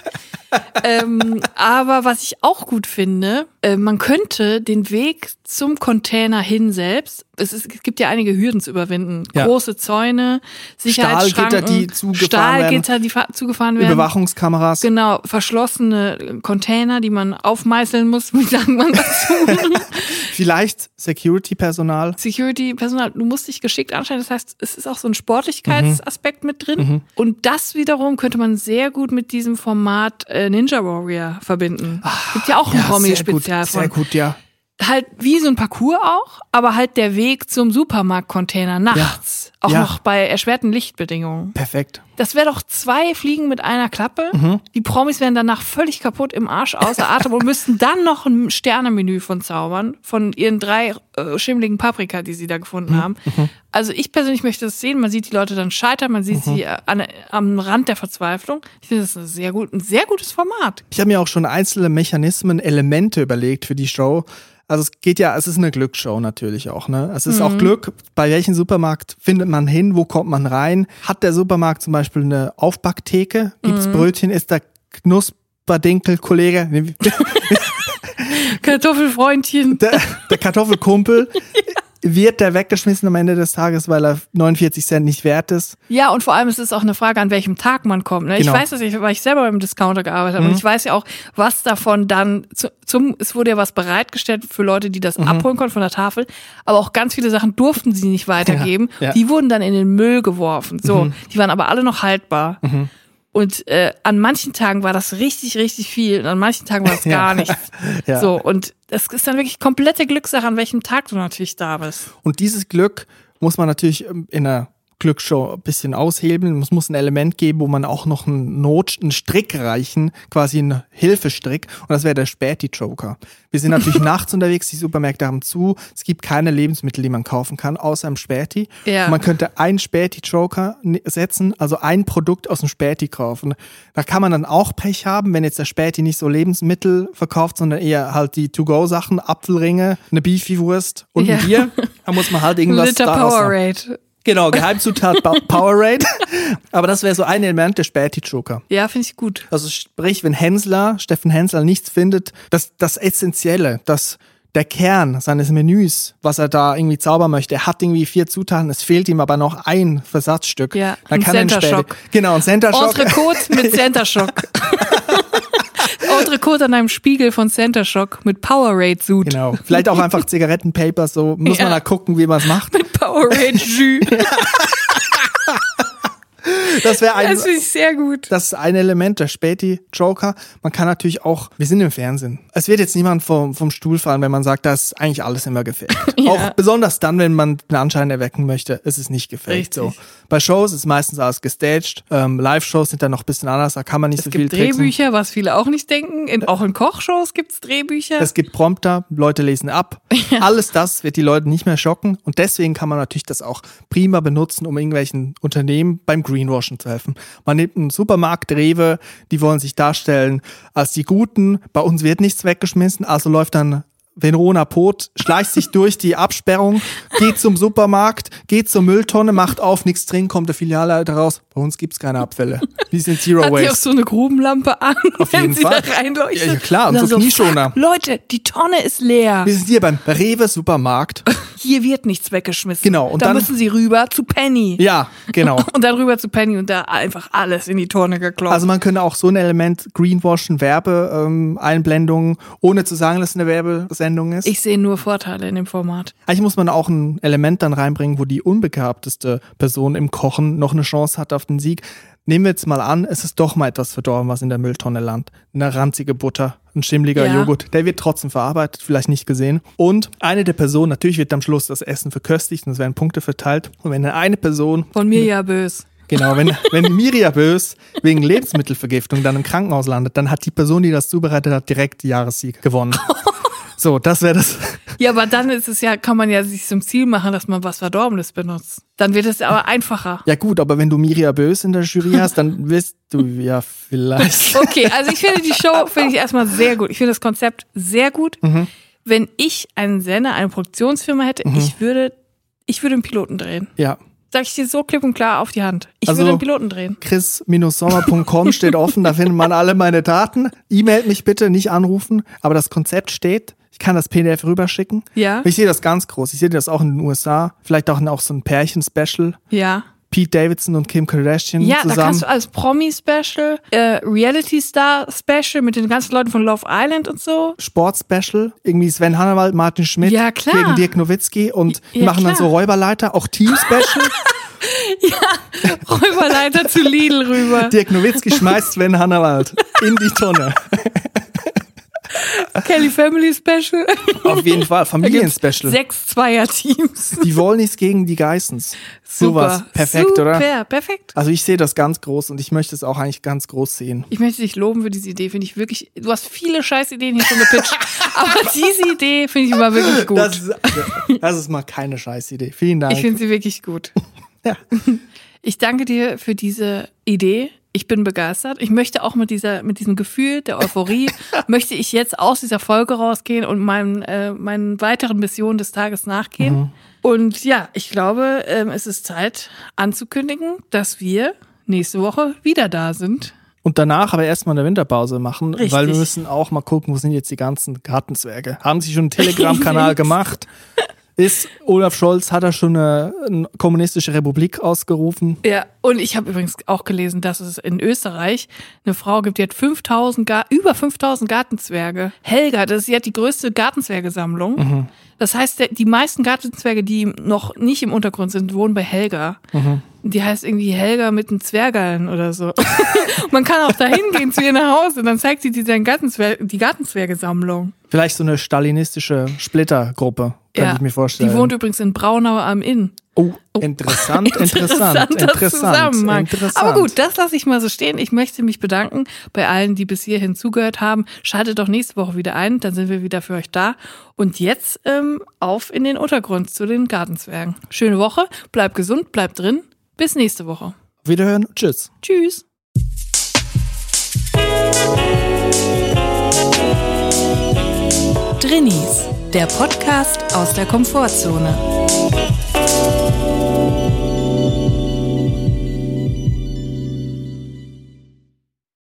Ähm, aber was ich auch gut finde, äh, man könnte den Weg zum Container hin selbst, es, ist, es gibt ja einige Hürden zu überwinden. Ja. Große Zäune, Sicherheitsschranken, Stahlgitter, die zugefahren Stahlgitter, die fa- zugefahren werden. Überwachungskameras. Genau, verschlossene Container, die man aufmeißeln muss, wie sagt man dazu? Vielleicht Security-Personal. Security-Personal, du musst dich geschickt anstellen. Das heißt, es ist auch so ein Sportlichkeitsaspekt mit drin. Und das wiederum könnte man sehr gut mit diesem Format äh, Ninja Warrior verbinden. Gibt ja auch ein Ja, sehr Promi-Spezial sehr von. gut, ja. Halt wie so ein Parcours auch, aber halt der Weg zum Supermarktcontainer nachts. Auch Ja. noch bei erschwerten Lichtbedingungen. Perfekt. Das wäre doch zwei Fliegen mit einer Klappe. Mhm. Die Promis wären danach völlig kaputt im Arsch außer Atem und müssten dann noch ein Sternemenü von zaubern, von ihren drei äh, schimmligen Paprika, die sie da gefunden Mhm. haben. Also ich persönlich möchte das sehen. Man sieht die Leute dann scheitern, man Mhm. sieht sie äh, an, am Rand der Verzweiflung. Ich finde das ein sehr, gut, ein sehr gutes Format. Ich habe mir auch schon einzelne Mechanismen, Elemente überlegt für die Show. Also es geht ja, es ist eine Glücksshow natürlich auch, ne? Es ist auch Glück, bei welchem Supermarkt findet man hin, wo kommt man rein? Hat der Supermarkt zum Beispiel eine Aufbacktheke? Gibt's Brötchen? Ist der Knusperdinkel-Kollege, Kartoffelfreundchen. der, der Kartoffelkumpel, wird der weggeschmissen am Ende des Tages, weil er 49 Cent nicht wert ist? Ja, und vor allem ist es auch eine Frage, an welchem Tag man kommt. Ne? Genau. Ich weiß das, ich, weil ich selber beim Discounter gearbeitet habe. Und ich weiß ja auch, was davon dann zu, zum, es wurde ja was bereitgestellt für Leute, die das abholen konnten von der Tafel. Aber auch ganz viele Sachen durften sie nicht weitergeben. Ja, ja. Die wurden dann in den Müll geworfen. So, die waren aber alle noch haltbar. Und äh, an manchen Tagen war das richtig, richtig viel und an manchen Tagen war es Ja. gar nichts. Ja. So, und das ist dann wirklich komplette Glückssache, an welchem Tag du natürlich da bist. Und dieses Glück muss man natürlich ähm, in einer Glücksshow ein bisschen aushebeln. Es muss ein Element geben, wo man auch noch einen Not, einen Strick reichen, quasi einen Hilfestrick. Und das wäre der Späti-Joker. Wir sind natürlich nachts unterwegs, die Supermärkte haben zu. Es gibt keine Lebensmittel, die man kaufen kann, außer im Späti. Ja. Und man könnte einen Späti-Joker setzen, also ein Produkt aus dem Späti kaufen. Da kann man dann auch Pech haben, wenn jetzt der Späti nicht so Lebensmittel verkauft, sondern eher halt die To-Go-Sachen, Apfelringe, eine Beefy-Wurst und Ja. ein Bier. Da muss man halt irgendwas Liter. Powerade. Genau, Geheimzutat Ba- Powerade. Aber das wäre so ein Element der Späti-Joker. Ja, finde ich gut. Also sprich, wenn Hensler, Steffen Hensler nichts findet, das, das Essentielle, das der Kern seines Menüs, was er da irgendwie zaubern möchte, er hat irgendwie vier Zutaten, es fehlt ihm aber noch ein Versatzstück. Ja, dann ein kann er Center. Shock. Genau, ein Center Shock. Entrecote mit Center Shock. Entrecote an einem Spiegel von Center Shock mit Powerade Suit. Genau. Vielleicht auch einfach Zigarettenpaper, so muss Ja. man da gucken, wie man es macht. Mit Powerade Jus. Das wäre ein, Das finde ich sehr gut. Das ist ein Element, der Späti-Joker. Man kann natürlich auch, wir sind im Fernsehen. Es wird jetzt niemand vom, vom Stuhl fallen, wenn man sagt, dass eigentlich alles immer gefällt. Ja. Auch besonders dann, wenn man den Anschein erwecken möchte, ist es nicht gefällt. Richtig. So. Bei Shows ist meistens alles gestaged. Ähm, Live-Shows sind dann noch ein bisschen anders, da kann man nicht Es so viel gibt tricksen. Drehbücher, was viele auch nicht denken. In, auch in Kochshows gibt es Drehbücher. Es gibt Prompter, Leute lesen ab. Alles das wird die Leute nicht mehr schocken. Und deswegen kann man natürlich das auch prima benutzen, um irgendwelchen Unternehmen beim Greenwashing zu helfen. Man nimmt einen Supermarkt, Rewe, die wollen sich darstellen als die Guten. Bei uns wird nichts weggeschmissen, also läuft dann Verona Pot, schleicht sich durch die Absperrung, geht zum Supermarkt, geht zur Mülltonne, macht auf, nichts drin, kommt der Filialleiter raus. Bei uns gibt's keine Abfälle. Wir sind Zero Hat die auch Waste. so eine Grubenlampe an, Auf wenn jeden sie Fall. da reinleuchtet? Ja, ja, klar, und dann so Knieschoner. Leute, die Tonne ist leer. Wir sind hier beim Rewe Supermarkt. Hier wird nichts weggeschmissen. Genau, und dann, dann- müssen sie rüber zu Penny. Ja, genau. Und dann rüber zu Penny und da einfach alles in die Tonne geklopft. Also man könnte auch so ein Element Greenwashen, Werbeeinblendungen, ohne zu sagen, dass es eine Werbesendung ist. ich sehe nur Vorteile in dem Format. Eigentlich muss man auch ein Element dann reinbringen, wo die unbegabteste Person im Kochen noch eine Chance hat auf den Sieg. Nehmen wir jetzt mal an, es ist doch mal etwas verdorben, was in der Mülltonne landet. Eine ranzige Butter, ein schimmliger Ja. Joghurt. Der wird trotzdem verarbeitet, vielleicht nicht gesehen. Und eine der Personen, natürlich wird am Schluss das Essen verköstigt und es werden Punkte verteilt. Und wenn eine Person Von mir ja bös. Genau, wenn, wenn Mirja Bös wegen Lebensmittelvergiftung dann im Krankenhaus landet, dann hat die Person, die das zubereitet hat, direkt die Jahressieg gewonnen. So, das wäre das. Ja, aber dann ist es ja, kann man ja sich zum Ziel machen, dass man was Verdorbenes benutzt. Dann wird es aber einfacher. Ja gut, aber wenn du Mirja Bös in der Jury hast, dann wirst du ja vielleicht. Okay, also ich finde die Show finde ich erstmal sehr gut. Ich finde das Konzept sehr gut. Mhm. Wenn ich einen Sender, eine Produktionsfirma hätte, ich würde, ich würde einen Piloten drehen. Ja. Sag ich dir so klipp und klar auf die Hand. Ich Also- würde einen Piloten drehen. chris-sommer.com steht offen, da findet man alle meine Daten. E-Mailt mich bitte, nicht anrufen, aber das Konzept steht. Ich kann das PDF rüberschicken. Ja. Ich sehe das ganz groß. Ich sehe das auch in den USA. Vielleicht auch, auch so ein Pärchen-Special. Ja. Pete Davidson und Kim Kardashian Ja, da zusammen. kannst du als Promi-Special, äh, Reality-Star-Special mit den ganzen Leuten von Love Island und so. Sportspecial, irgendwie Sven Hannawald, Martin Schmidt Ja, klar. gegen Dirk Nowitzki und die Ja, machen dann klar. so Räuberleiter, auch Team-Special. Räuberleiter zu Lidl rüber. Dirk Nowitzki schmeißt Sven Hannawald in die Tonne. Kelly Family Special. Auf jeden Fall, Familienspecial. Sechs Zweier-Teams. Die Wollnis gegen die Geissens. Super. Sowas. Perfekt, Super, oder? perfekt. Also ich sehe das ganz groß und ich möchte es auch eigentlich ganz groß sehen. Ich möchte dich loben für diese Idee, finde ich wirklich. Du hast viele scheiß Ideen hier schon gepitcht, aber diese Idee finde ich immer wirklich gut. Das ist, das ist mal keine Scheißidee. Vielen Dank. ich finde sie wirklich gut. Ja. Ich danke dir für diese Idee. Ich bin begeistert. Ich möchte auch mit dieser, mit diesem Gefühl der Euphorie, möchte ich jetzt aus dieser Folge rausgehen und meinen, äh, meinen weiteren Missionen des Tages nachgehen. Mhm. Und ja, ich glaube, ähm, es ist Zeit anzukündigen, dass wir nächste Woche wieder da sind. Und danach aber erstmal eine Winterpause machen, Richtig. weil wir müssen auch mal gucken, wo sind jetzt die ganzen Gartenzwerge. Haben sie schon einen Telegram-Kanal gemacht? Ist Olaf Scholz, hat er schon eine, eine kommunistische Republik ausgerufen? Ja, und ich habe übrigens auch gelesen, dass es in Österreich eine Frau gibt, die hat 5000 Gar über 5000 Gartenzwerge. Helga, das, sie hat die größte Gartenzwergesammlung. Das heißt, die meisten Gartenzwerge, die noch nicht im Untergrund sind, wohnen bei Helga. Die heißt irgendwie Helga mit den Zwergeln oder so. Man kann auch da hingehen zu ihr nach Hause, dann zeigt sie dir dann Gartenzwer die Gartenzwergesammlung. Vielleicht so eine stalinistische Splittergruppe, könnte ich mir vorstellen. Die wohnt übrigens in Braunau am Inn. oh, interessant, interessant, interessant, Zusammenhang. interessant. Aber gut, das lasse ich mal so stehen. Ich möchte mich bedanken bei allen, die bis hierhin zugehört haben. Schaltet doch nächste Woche wieder ein, dann sind wir wieder für euch da. Und jetzt ähm, auf in den Untergrund zu den Gartenzwergen. Schöne Woche, bleibt gesund, bleibt drin. Bis nächste Woche. Wiederhören, tschüss. Tschüss. Drinnies, der Podcast aus der Komfortzone.